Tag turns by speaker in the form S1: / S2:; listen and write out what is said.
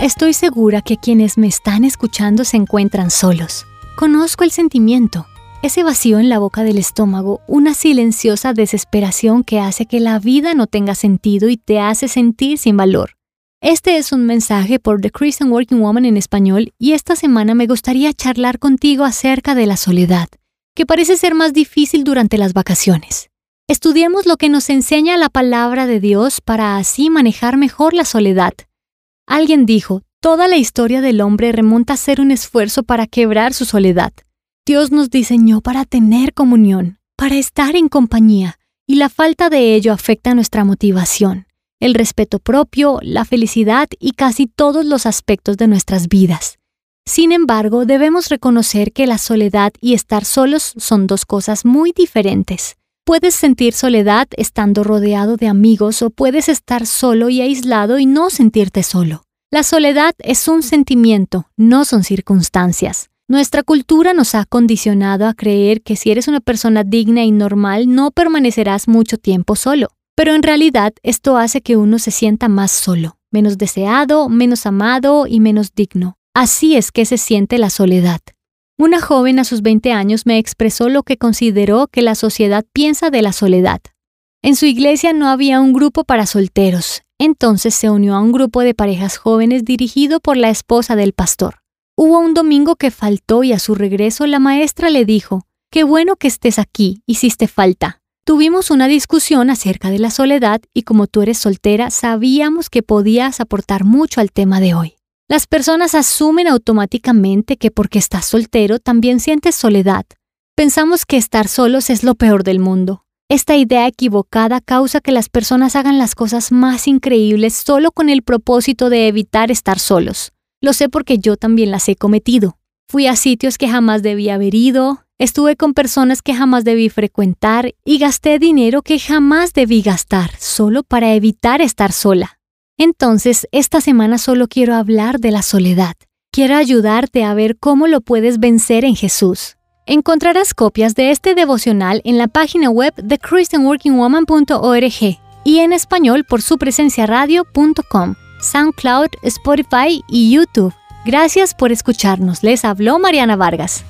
S1: Estoy segura que quienes me están escuchando se encuentran solos. Conozco el sentimiento, ese vacío en la boca del estómago, una silenciosa desesperación que hace que la vida no tenga sentido y te hace sentir sin valor. Este es un mensaje por The Christian Working Woman en español y esta semana me gustaría charlar contigo acerca de la soledad, que parece ser más difícil durante las vacaciones. Estudiemos lo que nos enseña la palabra de Dios para así manejar mejor la soledad. Alguien dijo, toda la historia del hombre remonta a ser un esfuerzo para quebrar su soledad. Dios nos diseñó para tener comunión, para estar en compañía, y la falta de ello afecta nuestra motivación el respeto propio, la felicidad y casi todos los aspectos de nuestras vidas. Sin embargo, debemos reconocer que la soledad y estar solos son dos cosas muy diferentes. Puedes sentir soledad estando rodeado de amigos o puedes estar solo y aislado y no sentirte solo. La soledad es un sentimiento, no son circunstancias. Nuestra cultura nos ha condicionado a creer que si eres una persona digna y normal no permanecerás mucho tiempo solo. Pero en realidad esto hace que uno se sienta más solo, menos deseado, menos amado y menos digno. Así es que se siente la soledad. Una joven a sus 20 años me expresó lo que consideró que la sociedad piensa de la soledad. En su iglesia no había un grupo para solteros, entonces se unió a un grupo de parejas jóvenes dirigido por la esposa del pastor. Hubo un domingo que faltó y a su regreso la maestra le dijo, Qué bueno que estés aquí, hiciste falta. Tuvimos una discusión acerca de la soledad y como tú eres soltera, sabíamos que podías aportar mucho al tema de hoy. Las personas asumen automáticamente que porque estás soltero también sientes soledad. Pensamos que estar solos es lo peor del mundo. Esta idea equivocada causa que las personas hagan las cosas más increíbles solo con el propósito de evitar estar solos. Lo sé porque yo también las he cometido. Fui a sitios que jamás debía haber ido, Estuve con personas que jamás debí frecuentar y gasté dinero que jamás debí gastar solo para evitar estar sola. Entonces, esta semana solo quiero hablar de la soledad. Quiero ayudarte a ver cómo lo puedes vencer en Jesús. Encontrarás copias de este devocional en la página web de christianworkingwoman.org y en español por su presencia radio.com, SoundCloud, Spotify y YouTube. Gracias por escucharnos. Les habló Mariana Vargas.